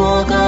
尺，